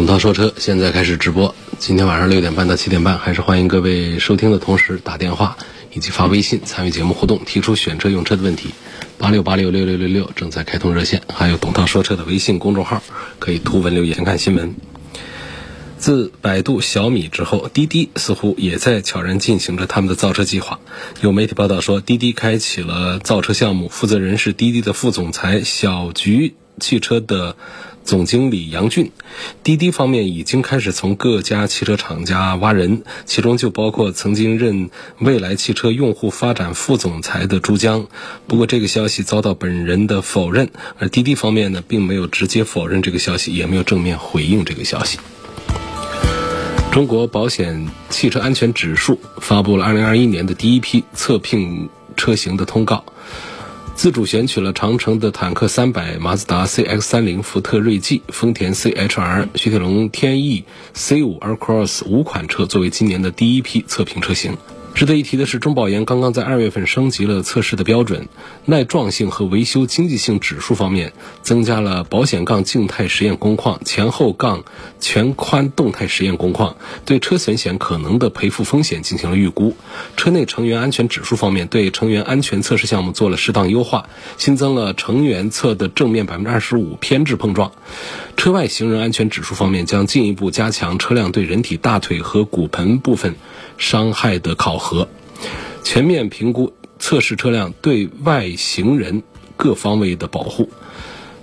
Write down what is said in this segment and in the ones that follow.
董涛说车现在开始直播，今天晚上六点半到七点半，还是欢迎各位收听的同时打电话以及发微信参与节目互动，提出选车用车的问题。八六八六六六六六正在开通热线，还有董涛说车的微信公众号，可以图文留言看新闻。自百度、小米之后，滴滴似乎也在悄然进行着他们的造车计划。有媒体报道说，滴滴开启了造车项目，负责人是滴滴的副总裁小菊汽车的。总经理杨俊，滴滴方面已经开始从各家汽车厂家挖人，其中就包括曾经任蔚来汽车用户发展副总裁的朱江。不过这个消息遭到本人的否认，而滴滴方面呢，并没有直接否认这个消息，也没有正面回应这个消息。中国保险汽车安全指数发布了2021年的第一批测评车型的通告。自主选取了长城的坦克三百、马自达 CX 三零、福特锐际、丰田 CHR、雪铁龙天翼、C 五 Aircross 五款车作为今年的第一批测评车型。值得一提的是，中保研刚刚在二月份升级了测试的标准，耐撞性和维修经济性指数方面增加了保险杠静态实验工况、前后杠全宽动态实验工况，对车损险可能的赔付风险进行了预估。车内成员安全指数方面，对成员安全测试项目做了适当优化，新增了成员侧的正面百分之二十五偏置碰撞。车外行人安全指数方面，将进一步加强车辆对人体大腿和骨盆部分伤害的考核，全面评估测试车辆对外行人各方位的保护。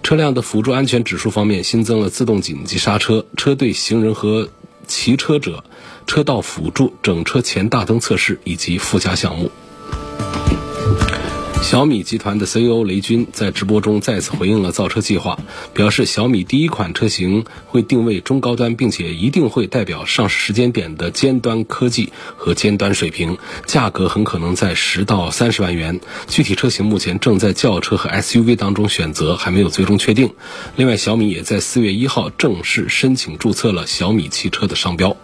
车辆的辅助安全指数方面，新增了自动紧急刹车、车队行人和骑车者车道辅助、整车前大灯测试以及附加项目。小米集团的 CEO 雷军在直播中再次回应了造车计划，表示小米第一款车型会定位中高端，并且一定会代表上市时间点的尖端科技和尖端水平，价格很可能在十到三十万元。具体车型目前正在轿车和 SUV 当中选择，还没有最终确定。另外，小米也在四月一号正式申请注册了小米汽车的商标。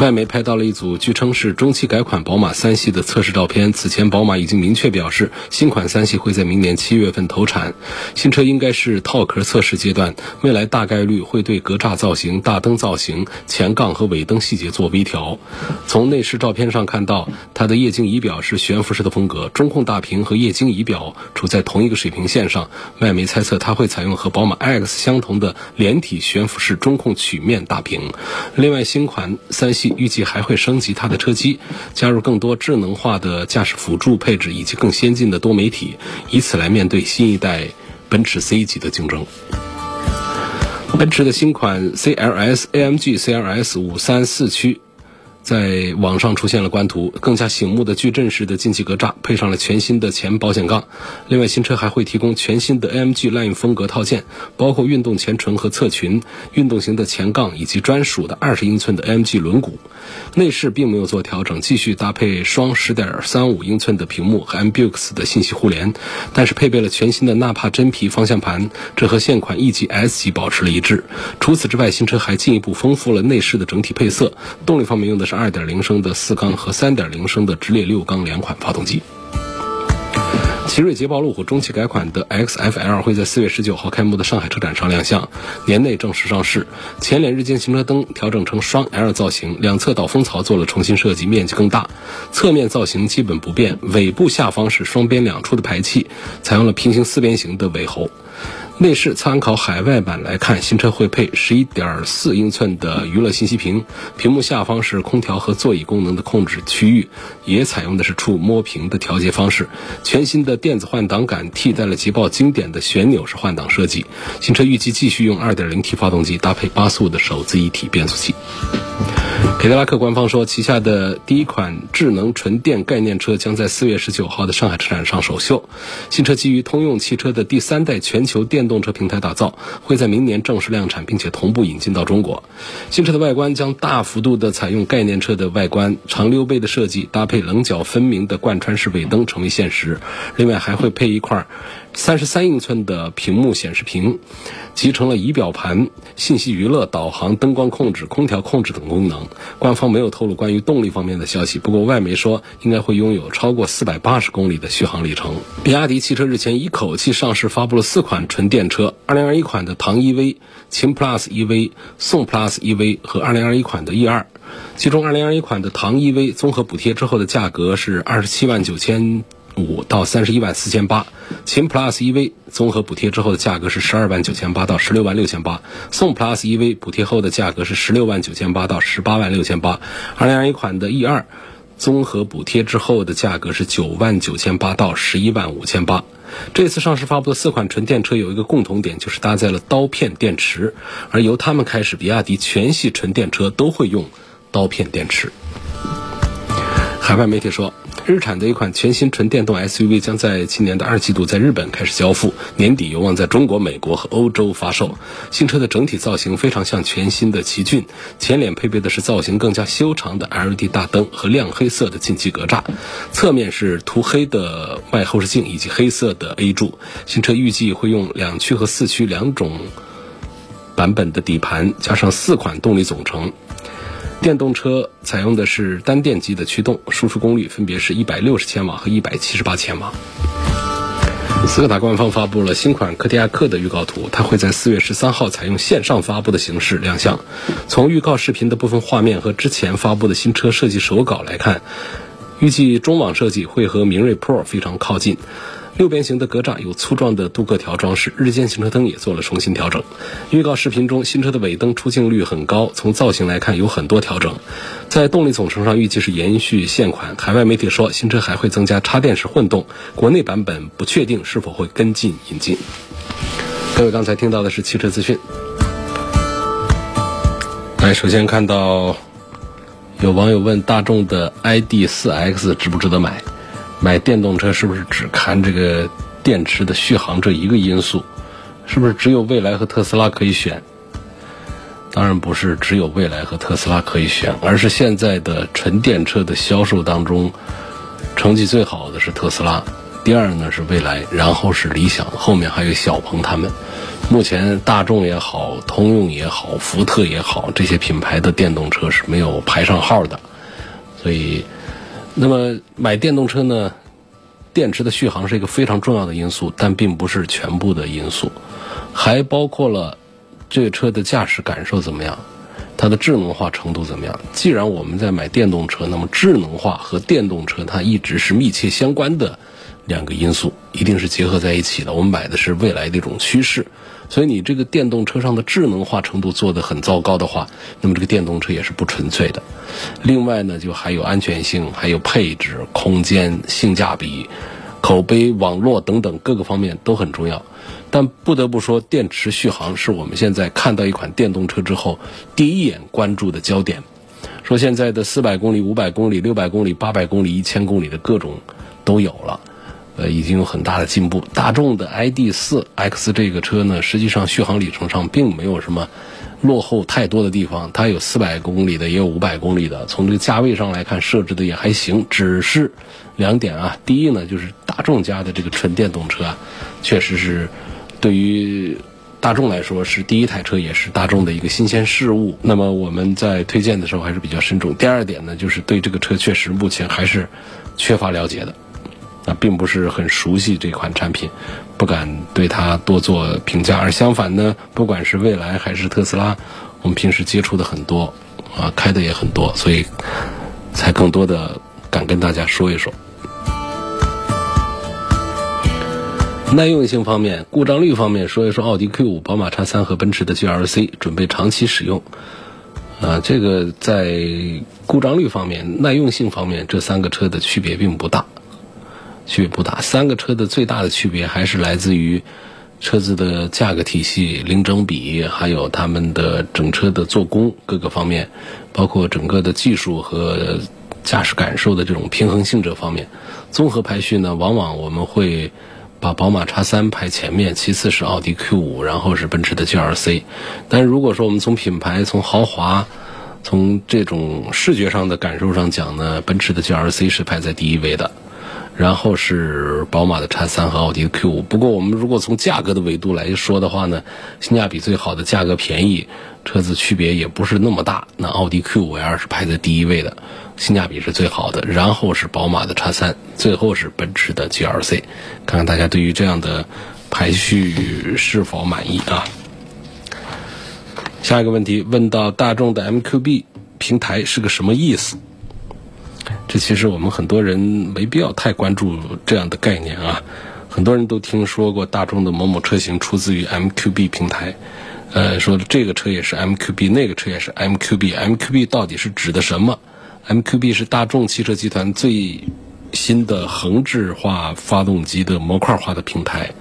外媒拍到了一组据称是中期改款宝马三系的测试照片。此前，宝马已经明确表示，新款三系会在明年七月份投产。新车应该是套壳测试阶段，未来大概率会对格栅造型、大灯造型、前杠和尾灯细节做微调。从内饰照片上看到，它的液晶仪表是悬浮式的风格，中控大屏和液晶仪表处在同一个水平线上。外媒猜测，它会采用和宝马 X 相同的连体悬浮式中控曲面大屏。另外，新款三系。预计还会升级它的车机，加入更多智能化的驾驶辅助配置以及更先进的多媒体，以此来面对新一代奔驰 C 级的竞争。奔驰的新款 CLS AMG CLS 五三四驱。在网上出现了官图，更加醒目的矩阵式的进气格栅，配上了全新的前保险杠。另外，新车还会提供全新的 AMG Line 风格套件，包括运动前唇和侧裙、运动型的前杠以及专属的二十英寸的 AMG 轮毂。内饰并没有做调整，继续搭配双十点三五英寸的屏幕和 MBUX 的信息互联，但是配备了全新的纳帕真皮方向盘，这和现款 E 级、S 级保持了一致。除此之外，新车还进一步丰富了内饰的整体配色。动力方面用的是。二点零升的四缸和三点零升的直列六缸两款发动机。奇瑞捷豹路虎中期改款的 XFL 会在四月十九号开幕的上海车展上亮相，年内正式上市。前脸日间行车灯调整成双 L 造型，两侧导风槽做了重新设计，面积更大。侧面造型基本不变，尾部下方是双边两出的排气，采用了平行四边形的尾喉。内饰参考海外版来看，新车会配十一点四英寸的娱乐信息屏，屏幕下方是空调和座椅功能的控制区域，也采用的是触摸屏的调节方式。全新的电子换挡杆替代了捷豹经典的旋钮式换挡设计。新车预计继续用二点零 T 发动机搭配八速的手自一体变速器。凯迪拉克官方说，旗下的第一款智能纯电概念车将在四月十九号的上海车展上首秀。新车基于通用汽车的第三代全球电动车平台打造，会在明年正式量产，并且同步引进到中国。新车的外观将大幅度的采用概念车的外观，长溜背的设计搭配棱角分明的贯穿式尾灯成为现实。另外还会配一块三十三英寸的屏幕显示屏，集成了仪表盘、信息娱乐、导航、灯光控制、空调控制等功能。官方没有透露关于动力方面的消息，不过外媒说应该会拥有超过四百八十公里的续航里程。比亚迪汽车日前一口气上市发布了四款纯电车：二零二一款的唐 EV、秦 Plus EV、宋 Plus EV 和二零二一款的 E 二。其中，二零二一款的唐 EV 综合补贴之后的价格是二十七万九千。五到三十一万四千八，秦 Plus EV 综合补贴之后的价格是十二万九千八到十六万六千八，宋 Plus EV 补贴后的价格是十六万九千八到十八万六千八，二零二一款的 E 二综合补贴之后的价格是九万九千八到十一万五千八。这次上市发布的四款纯电车有一个共同点，就是搭载了刀片电池，而由他们开始，比亚迪全系纯电车都会用刀片电池。海外媒体说。日产的一款全新纯电动 SUV 将在今年的二季度在日本开始交付，年底有望在中国、美国和欧洲发售。新车的整体造型非常像全新的奇骏，前脸配备的是造型更加修长的 LED 大灯和亮黑色的进气格栅，侧面是涂黑的外后视镜以及黑色的 A 柱。新车预计会用两驱和四驱两种版本的底盘，加上四款动力总成。电动车采用的是单电机的驱动，输出功率分别是一百六十千瓦和一百七十八千瓦。斯柯达官方发布了新款柯迪亚克的预告图，它会在四月十三号采用线上发布的形式亮相。从预告视频的部分画面和之前发布的新车设计手稿来看，预计中网设计会和明锐 Pro 非常靠近。六边形的格栅有粗壮的镀铬条装饰，日间行车灯也做了重新调整。预告视频中，新车的尾灯出镜率很高，从造型来看有很多调整。在动力总成上，预计是延续现款。海外媒体说，新车还会增加插电式混动，国内版本不确定是否会跟进引进。各位刚才听到的是汽车资讯。来，首先看到有网友问大众的 ID.4X 值不值得买？买电动车是不是只看这个电池的续航这一个因素？是不是只有蔚来和特斯拉可以选？当然不是只有蔚来和特斯拉可以选，而是现在的纯电车的销售当中，成绩最好的是特斯拉，第二呢是蔚来，然后是理想，后面还有小鹏他们。目前大众也好，通用也好，福特也好，这些品牌的电动车是没有排上号的，所以。那么买电动车呢，电池的续航是一个非常重要的因素，但并不是全部的因素，还包括了这个车的驾驶感受怎么样，它的智能化程度怎么样。既然我们在买电动车，那么智能化和电动车它一直是密切相关的两个因素，一定是结合在一起的。我们买的是未来的一种趋势。所以你这个电动车上的智能化程度做得很糟糕的话，那么这个电动车也是不纯粹的。另外呢，就还有安全性、还有配置、空间、性价比、口碑、网络等等各个方面都很重要。但不得不说，电池续航是我们现在看到一款电动车之后第一眼关注的焦点。说现在的四百公里、五百公里、六百公里、八百公里、一千公里的各种都有了。呃，已经有很大的进步。大众的 ID.4X 这个车呢，实际上续航里程上并没有什么落后太多的地方，它有四百公里的，也有五百公里的。从这个价位上来看，设置的也还行。只是两点啊，第一呢，就是大众家的这个纯电动车啊，确实是对于大众来说是第一台车，也是大众的一个新鲜事物。那么我们在推荐的时候还是比较慎重。第二点呢，就是对这个车确实目前还是缺乏了解的。啊，并不是很熟悉这款产品，不敢对它多做评价。而相反呢，不管是蔚来还是特斯拉，我们平时接触的很多，啊，开的也很多，所以才更多的敢跟大家说一说。耐用性方面，故障率方面，说一说奥迪 Q 五、宝马叉三和奔驰的 GLC，准备长期使用。啊，这个在故障率方面、耐用性方面，这三个车的区别并不大。区别不大，三个车的最大的区别还是来自于车子的价格体系、零整比，还有他们的整车的做工各个方面，包括整个的技术和驾驶感受的这种平衡性这方面，综合排序呢，往往我们会把宝马 X3 排前面，其次是奥迪 Q5，然后是奔驰的 GLC。但如果说我们从品牌、从豪华、从这种视觉上的感受上讲呢，奔驰的 GLC 是排在第一位的。然后是宝马的 X3 和奥迪的 Q5。不过我们如果从价格的维度来说的话呢，性价比最好的价格便宜，车子区别也不是那么大。那奥迪 Q5L 是排在第一位的，性价比是最好的。然后是宝马的 X3，最后是奔驰的 GLC。看看大家对于这样的排序是否满意啊？下一个问题问到大众的 MQB 平台是个什么意思？这其实我们很多人没必要太关注这样的概念啊，很多人都听说过大众的某某车型出自于 MQB 平台，呃，说这个车也是 MQB，那个车也是 MQB，MQB 到底是指的什么？MQB 是大众汽车集团最新的横置化发动机的模块化的平台，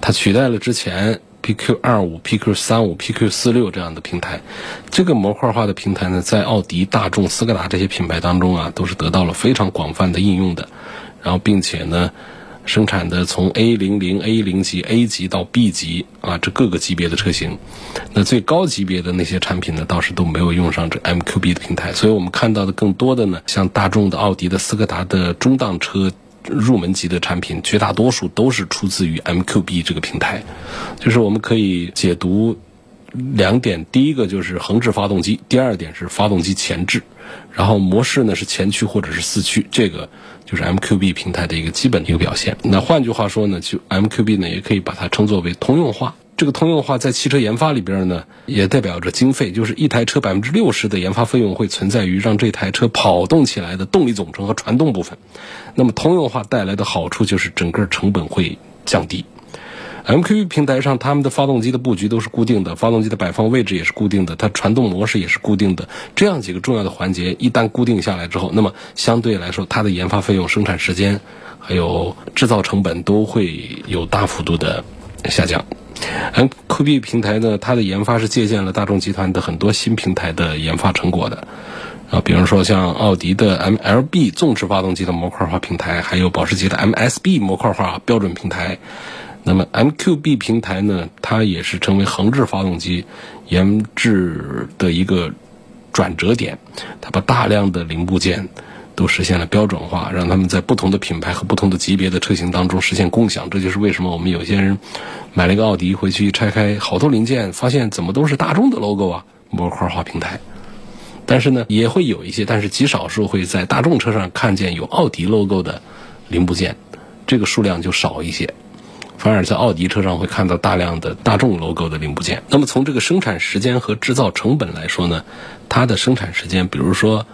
它取代了之前。PQ 二五、PQ 三五、PQ 四六这样的平台，这个模块化的平台呢，在奥迪、大众、斯柯达这些品牌当中啊，都是得到了非常广泛的应用的。然后，并且呢，生产的从 A 零零、A 零级、A 级到 B 级啊，这各个级别的车型。那最高级别的那些产品呢，倒是都没有用上这 MQB 的平台。所以我们看到的更多的呢，像大众的、奥迪的、斯柯达的中档车。入门级的产品，绝大多数都是出自于 MQB 这个平台，就是我们可以解读两点：第一个就是横置发动机，第二点是发动机前置，然后模式呢是前驱或者是四驱，这个就是 MQB 平台的一个基本的一个表现。那换句话说呢，就 MQB 呢也可以把它称作为通用化。这个通用化在汽车研发里边呢，也代表着经费，就是一台车百分之六十的研发费用会存在于让这台车跑动起来的动力总成和传动部分。那么通用化带来的好处就是整个成本会降低。MQB 平台上，他们的发动机的布局都是固定的，发动机的摆放位置也是固定的，它传动模式也是固定的。这样几个重要的环节一旦固定下来之后，那么相对来说，它的研发费用、生产时间还有制造成本都会有大幅度的下降。MQB 平台呢，它的研发是借鉴了大众集团的很多新平台的研发成果的，啊，比如说像奥迪的 MLB 纵置发动机的模块化平台，还有保时捷的 MSB 模块化标准平台。那么 MQB 平台呢，它也是成为横置发动机研制的一个转折点，它把大量的零部件。都实现了标准化，让他们在不同的品牌和不同的级别的车型当中实现共享。这就是为什么我们有些人买了一个奥迪回去一拆开，好多零件发现怎么都是大众的 logo 啊，模块化平台。但是呢，也会有一些，但是极少数会在大众车上看见有奥迪 logo 的零部件，这个数量就少一些。反而在奥迪车上会看到大量的大众 logo 的零部件。那么从这个生产时间和制造成本来说呢，它的生产时间，比如说。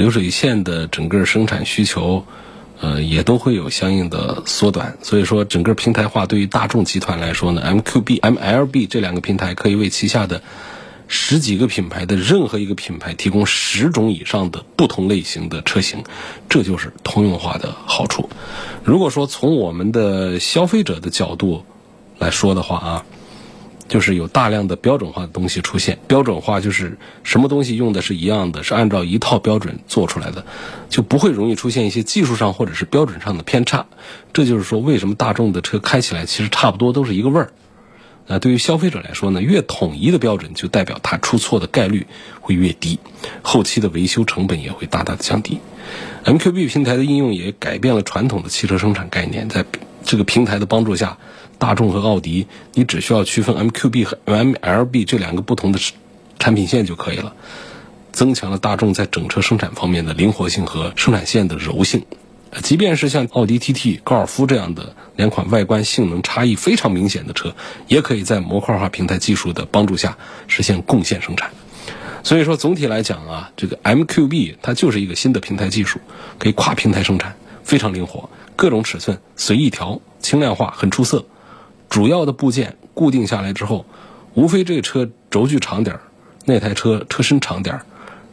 流水线的整个生产需求，呃，也都会有相应的缩短。所以说，整个平台化对于大众集团来说呢，MQB、MLB 这两个平台可以为旗下的十几个品牌的任何一个品牌提供十种以上的不同类型的车型，这就是通用化的好处。如果说从我们的消费者的角度来说的话啊。就是有大量的标准化的东西出现，标准化就是什么东西用的是一样的，是按照一套标准做出来的，就不会容易出现一些技术上或者是标准上的偏差。这就是说，为什么大众的车开起来其实差不多都是一个味儿。那对于消费者来说呢，越统一的标准就代表它出错的概率会越低，后期的维修成本也会大大的降低。MQB 平台的应用也改变了传统的汽车生产概念，在这个平台的帮助下。大众和奥迪，你只需要区分 MQB 和 MLB 这两个不同的产品线就可以了，增强了大众在整车生产方面的灵活性和生产线的柔性。即便是像奥迪 TT、高尔夫这样的两款外观性能差异非常明显的车，也可以在模块化平台技术的帮助下实现共线生产。所以说，总体来讲啊，这个 MQB 它就是一个新的平台技术，可以跨平台生产，非常灵活，各种尺寸随意调，轻量化，很出色。主要的部件固定下来之后，无非这车轴距长点儿，那台车车身长点儿，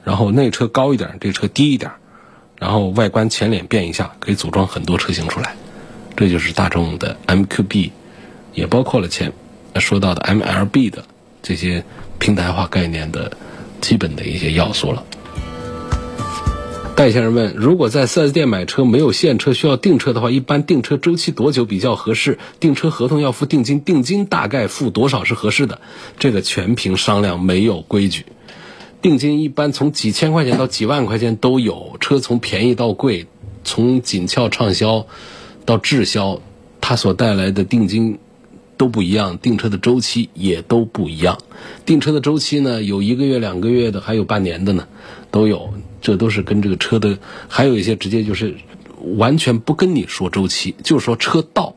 然后那车高一点，这车低一点，然后外观前脸变一下，可以组装很多车型出来。这就是大众的 MQB 也包括了前说到的 MLB 的这些平台化概念的基本的一些要素了。戴先生问：如果在 4S 店买车没有现车，需要订车的话，一般订车周期多久比较合适？订车合同要付定金，定金大概付多少是合适的？这个全凭商量，没有规矩。定金一般从几千块钱到几万块钱都有，车从便宜到贵，从紧俏畅销到滞销，它所带来的定金都不一样，订车的周期也都不一样。订车的周期呢，有一个月、两个月的，还有半年的呢，都有。这都是跟这个车的，还有一些直接就是完全不跟你说周期，就是说车到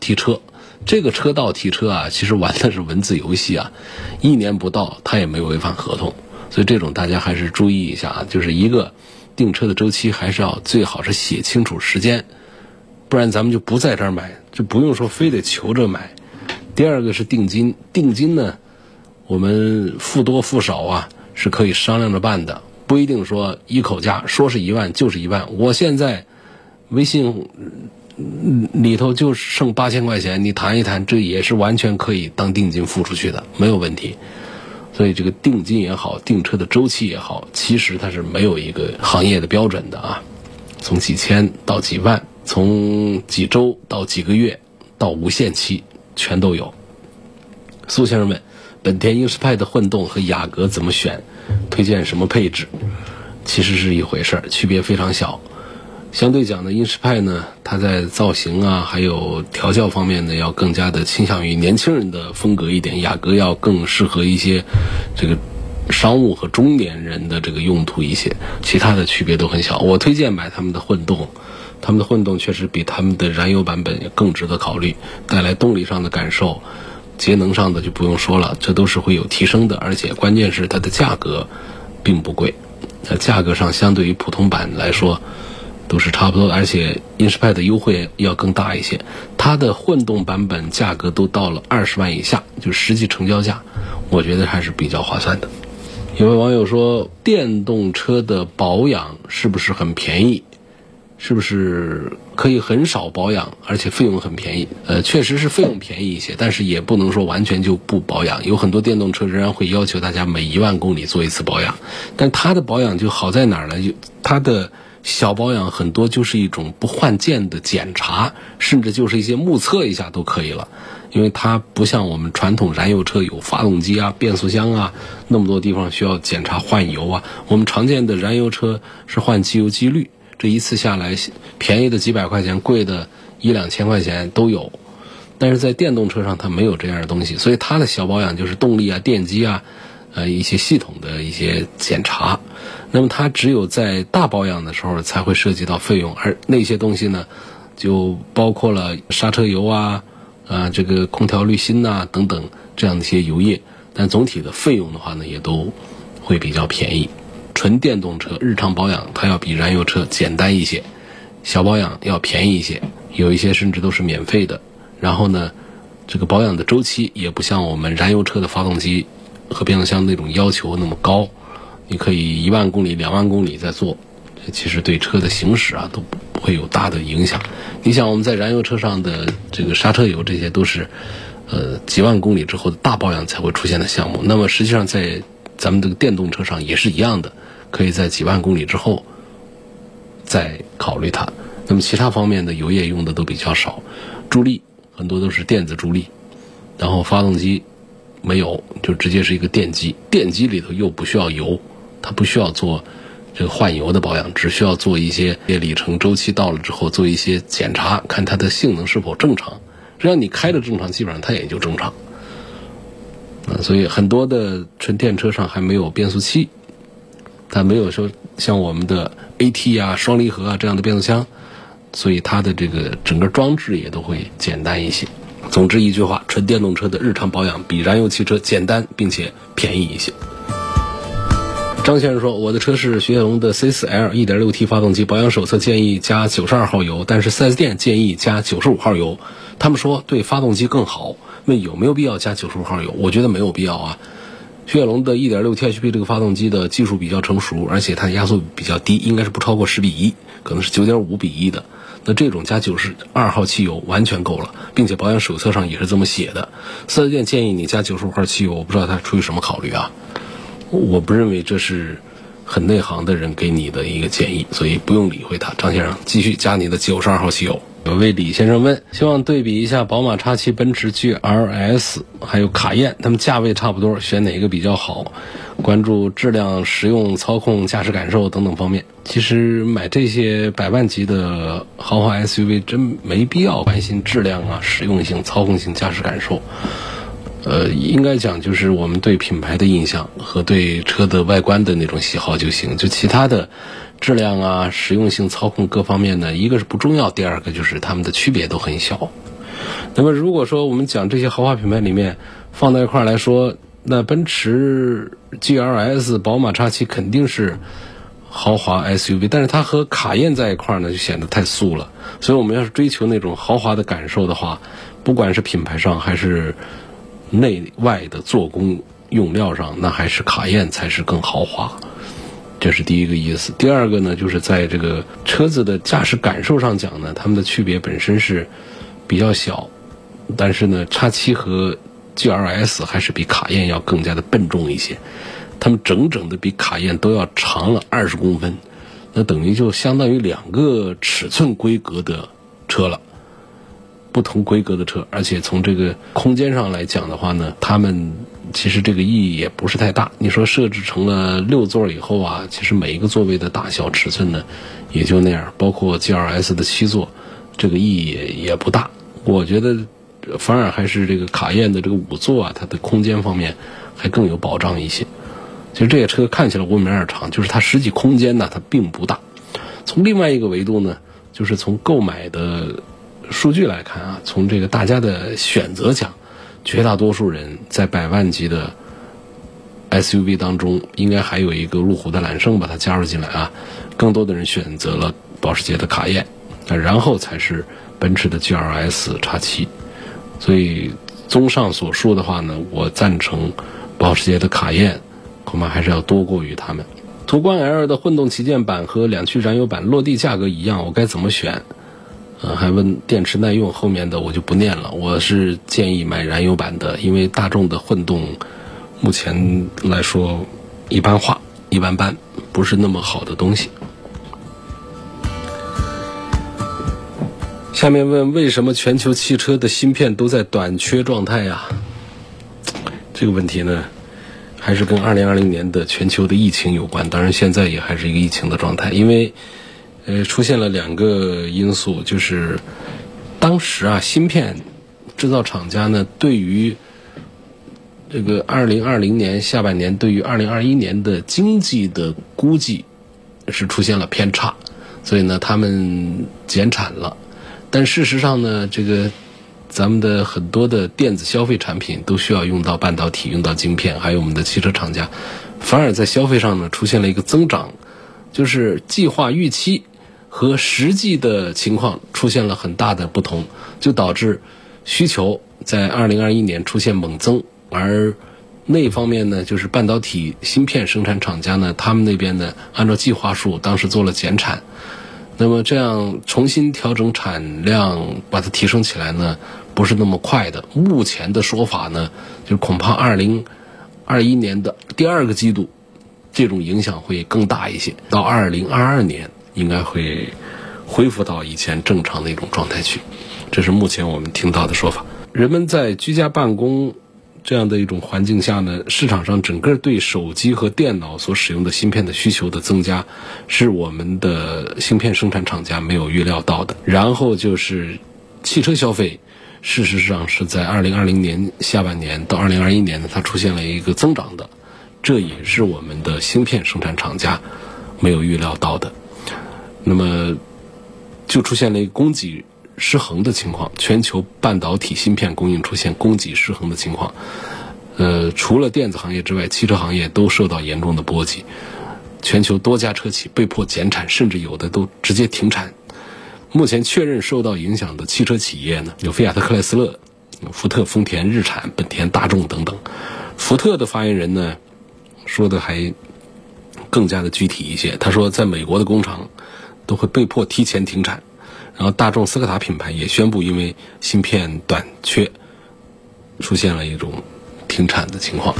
提车。这个车到提车啊，其实玩的是文字游戏啊，一年不到他也没有违反合同。所以这种大家还是注意一下啊，就是一个订车的周期还是要最好是写清楚时间，不然咱们就不在这儿买，就不用说非得求着买。第二个是定金，定金呢，我们付多付少啊是可以商量着办的。不一定说一口价，说是一万就是一万。我现在微信里头就剩八千块钱，你谈一谈，这也是完全可以当定金付出去的，没有问题。所以这个定金也好，订车的周期也好，其实它是没有一个行业的标准的啊。从几千到几万，从几周到几个月，到无限期，全都有。苏先生问：本田英仕派的混动和雅阁怎么选？推荐什么配置，其实是一回事儿，区别非常小。相对讲呢，英仕派呢，它在造型啊，还有调教方面呢，要更加的倾向于年轻人的风格一点。雅阁要更适合一些这个商务和中年人的这个用途一些。其他的区别都很小。我推荐买他们的混动，他们的混动确实比他们的燃油版本更值得考虑，带来动力上的感受。节能上的就不用说了，这都是会有提升的，而且关键是它的价格并不贵，在价格上相对于普通版来说都是差不多，而且英仕派的优惠要更大一些，它的混动版本价格都到了二十万以下，就实际成交价，我觉得还是比较划算的。有位网友说，电动车的保养是不是很便宜？是不是可以很少保养，而且费用很便宜？呃，确实是费用便宜一些，但是也不能说完全就不保养。有很多电动车仍然会要求大家每一万公里做一次保养，但它的保养就好在哪儿呢？就它的小保养很多就是一种不换件的检查，甚至就是一些目测一下都可以了。因为它不像我们传统燃油车有发动机啊、变速箱啊那么多地方需要检查换油啊。我们常见的燃油车是换机油机滤。这一次下来，便宜的几百块钱，贵的一两千块钱都有。但是在电动车上，它没有这样的东西，所以它的小保养就是动力啊、电机啊，呃一些系统的一些检查。那么它只有在大保养的时候才会涉及到费用，而那些东西呢，就包括了刹车油啊、啊这个空调滤芯呐等等这样的一些油液。但总体的费用的话呢，也都会比较便宜。纯电动车日常保养，它要比燃油车简单一些，小保养要便宜一些，有一些甚至都是免费的。然后呢，这个保养的周期也不像我们燃油车的发动机和变速箱那种要求那么高，你可以一万公里、两万公里再做，其实对车的行驶啊都不会有大的影响。你想我们在燃油车上的这个刹车油，这些都是呃几万公里之后的大保养才会出现的项目。那么实际上在咱们这个电动车上也是一样的。可以在几万公里之后再考虑它。那么其他方面的油液用的都比较少，助力很多都是电子助力，然后发动机没有，就直接是一个电机。电机里头又不需要油，它不需要做这个换油的保养，只需要做一些里程周期到了之后做一些检查，看它的性能是否正常。只要你开的正常，基本上它也就正常。啊，所以很多的纯电车上还没有变速器。它没有说像我们的 AT 啊、双离合啊这样的变速箱，所以它的这个整个装置也都会简单一些。总之一句话，纯电动车的日常保养比燃油汽车简单并且便宜一些。张先生说：“我的车是雪铁龙的 C4L 1.6T 发动机，保养手册建议加92号油，但是 4S 店建议加95号油。他们说对发动机更好，问有没有必要加95号油？我觉得没有必要啊。”雪铁龙的 1.6T HP 这个发动机的技术比较成熟，而且它的压缩比较低，应该是不超过十比一，可能是9.5比一的。那这种加92号汽油完全够了，并且保养手册上也是这么写的。四 S 店建议你加95号汽油，我不知道他出于什么考虑啊？我不认为这是很内行的人给你的一个建议，所以不用理会他。张先生，继续加你的92号汽油。有位李先生问，希望对比一下宝马 X7、奔驰 GLS 还有卡宴，它们价位差不多，选哪个比较好？关注质量、实用、操控、驾驶感受等等方面。其实买这些百万级的豪华 SUV，真没必要关心质量啊、实用性、操控性、驾驶感受。呃，应该讲就是我们对品牌的印象和对车的外观的那种喜好就行，就其他的质量啊、实用性、操控各方面呢，一个是不重要，第二个就是它们的区别都很小。那么如果说我们讲这些豪华品牌里面放在一块儿来说，那奔驰 GLS、宝马 X7 肯定是豪华 SUV，但是它和卡宴在一块儿呢，就显得太素了。所以我们要是追求那种豪华的感受的话，不管是品牌上还是内外的做工用料上，那还是卡宴才是更豪华，这是第一个意思。第二个呢，就是在这个车子的驾驶感受上讲呢，它们的区别本身是比较小，但是呢，叉七和 GLS 还是比卡宴要更加的笨重一些，它们整整的比卡宴都要长了二十公分，那等于就相当于两个尺寸规格的车了。不同规格的车，而且从这个空间上来讲的话呢，它们其实这个意义也不是太大。你说设置成了六座以后啊，其实每一个座位的大小尺寸呢，也就那样。包括 GLS 的七座，这个意义也也不大。我觉得反而还是这个卡宴的这个五座啊，它的空间方面还更有保障一些。其实这些车看起来五米二长，就是它实际空间呢，它并不大。从另外一个维度呢，就是从购买的。数据来看啊，从这个大家的选择讲，绝大多数人在百万级的 SUV 当中，应该还有一个路虎的揽胜把它加入进来啊。更多的人选择了保时捷的卡宴，然后才是奔驰的 GLS 叉七。所以综上所述的话呢，我赞成保时捷的卡宴，恐怕还是要多过于他们。途观 L 的混动旗舰版和两驱燃油版落地价格一样，我该怎么选？呃，还问电池耐用，后面的我就不念了。我是建议买燃油版的，因为大众的混动目前来说一般化、一般般，不是那么好的东西。下面问为什么全球汽车的芯片都在短缺状态呀？这个问题呢，还是跟二零二零年的全球的疫情有关。当然，现在也还是一个疫情的状态，因为。呃，出现了两个因素，就是当时啊，芯片制造厂家呢，对于这个二零二零年下半年，对于二零二一年的经济的估计是出现了偏差，所以呢，他们减产了。但事实上呢，这个咱们的很多的电子消费产品都需要用到半导体，用到晶片，还有我们的汽车厂家，反而在消费上呢出现了一个增长，就是计划预期。和实际的情况出现了很大的不同，就导致需求在二零二一年出现猛增，而那方面呢，就是半导体芯片生产厂家呢，他们那边呢，按照计划数当时做了减产，那么这样重新调整产量，把它提升起来呢，不是那么快的。目前的说法呢，就恐怕二零二一年的第二个季度，这种影响会更大一些，到二零二二年。应该会恢复到以前正常的一种状态去，这是目前我们听到的说法。人们在居家办公这样的一种环境下呢，市场上整个对手机和电脑所使用的芯片的需求的增加，是我们的芯片生产厂家没有预料到的。然后就是汽车消费，事实上是在二零二零年下半年到二零二一年呢，它出现了一个增长的，这也是我们的芯片生产厂家没有预料到的。那么，就出现了一个供给失衡的情况，全球半导体芯片供应出现供给失衡的情况。呃，除了电子行业之外，汽车行业都受到严重的波及。全球多家车企被迫减产，甚至有的都直接停产。目前确认受到影响的汽车企业呢，有菲亚特克莱斯勒、福特、丰田、日产、本田、大众等等。福特的发言人呢说的还更加的具体一些，他说在美国的工厂都会被迫提前停产，然后大众斯柯达品牌也宣布因为芯片短缺出现了一种停产的情况。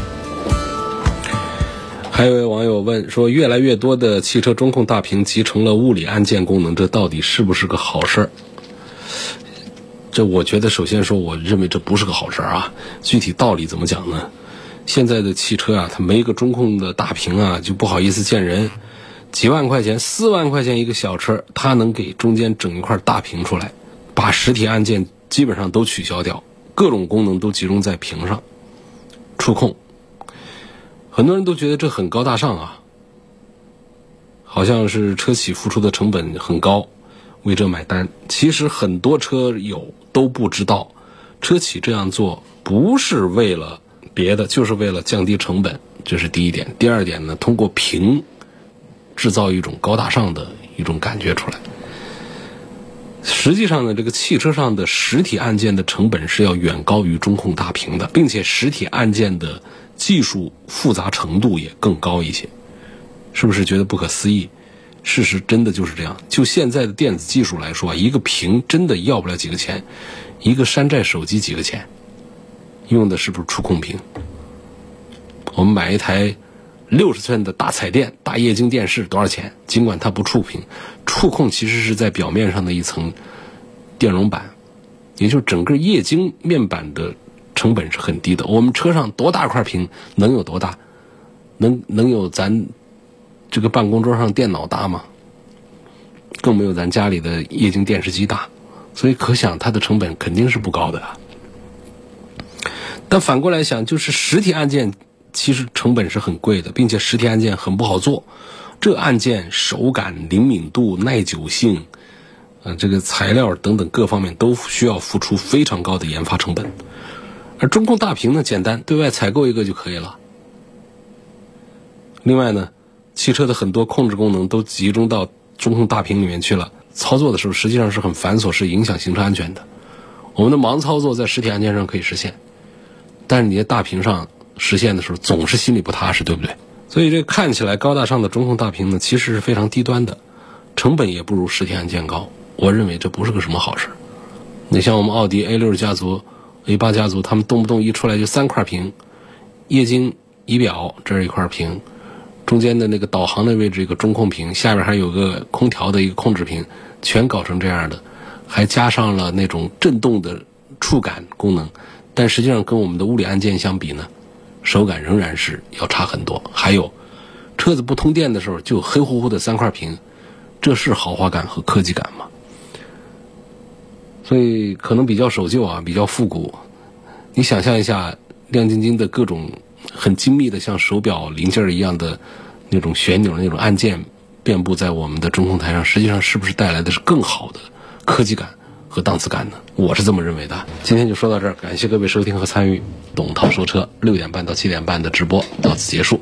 还有一位网友问说，越来越多的汽车中控大屏集成了物理按键功能，这到底是不是个好事儿？这我觉得，首先说，我认为这不是个好事儿啊。具体道理怎么讲呢？现在的汽车啊，它没个中控的大屏啊，就不好意思见人。几万块钱、四万块钱一个小车，它能给中间整一块大屏出来，把实体按键基本上都取消掉，各种功能都集中在屏上，触控。很多人都觉得这很高大上啊，好像是车企付出的成本很高，为这买单。其实很多车友都不知道，车企这样做不是为了别的，就是为了降低成本，这是第一点。第二点呢，通过屏制造一种高大上的一种感觉出来。实际上呢，这个汽车上的实体按键的成本是要远高于中控大屏的，并且实体按键的。技术复杂程度也更高一些，是不是觉得不可思议？事实真的就是这样。就现在的电子技术来说，一个屏真的要不了几个钱，一个山寨手机几个钱，用的是不是触控屏？我们买一台六十寸的大彩电、大液晶电视多少钱？尽管它不触屏，触控其实是在表面上的一层电容板，也就是整个液晶面板的。成本是很低的。我们车上多大块屏能有多大？能能有咱这个办公桌上电脑大吗？更没有咱家里的液晶电视机大。所以可想它的成本肯定是不高的。但反过来想，就是实体按键其实成本是很贵的，并且实体按键很不好做。这按键手感、灵敏度、耐久性，呃，这个材料等等各方面都需要付出非常高的研发成本。而中控大屏呢，简单，对外采购一个就可以了。另外呢，汽车的很多控制功能都集中到中控大屏里面去了，操作的时候实际上是很繁琐，是影响行车安全的。我们的盲操作在实体按键上可以实现，但是你在大屏上实现的时候，总是心里不踏实，对不对？所以这看起来高大上的中控大屏呢，其实是非常低端的，成本也不如实体按键高。我认为这不是个什么好事。你像我们奥迪 A 六家族。A 八家族，他们动不动一出来就三块屏，液晶仪表这是一块屏，中间的那个导航的位置一个中控屏，下边还有个空调的一个控制屏，全搞成这样的，还加上了那种震动的触感功能，但实际上跟我们的物理按键相比呢，手感仍然是要差很多。还有，车子不通电的时候就黑乎乎的三块屏，这是豪华感和科技感吗？所以可能比较守旧啊，比较复古。你想象一下，亮晶晶的各种很精密的像手表零件一样的那种旋钮、那种按键，遍布在我们的中控台上，实际上是不是带来的是更好的科技感和档次感呢？我是这么认为的。今天就说到这儿，感谢各位收听和参与董涛说车六点半到七点半的直播，到此结束。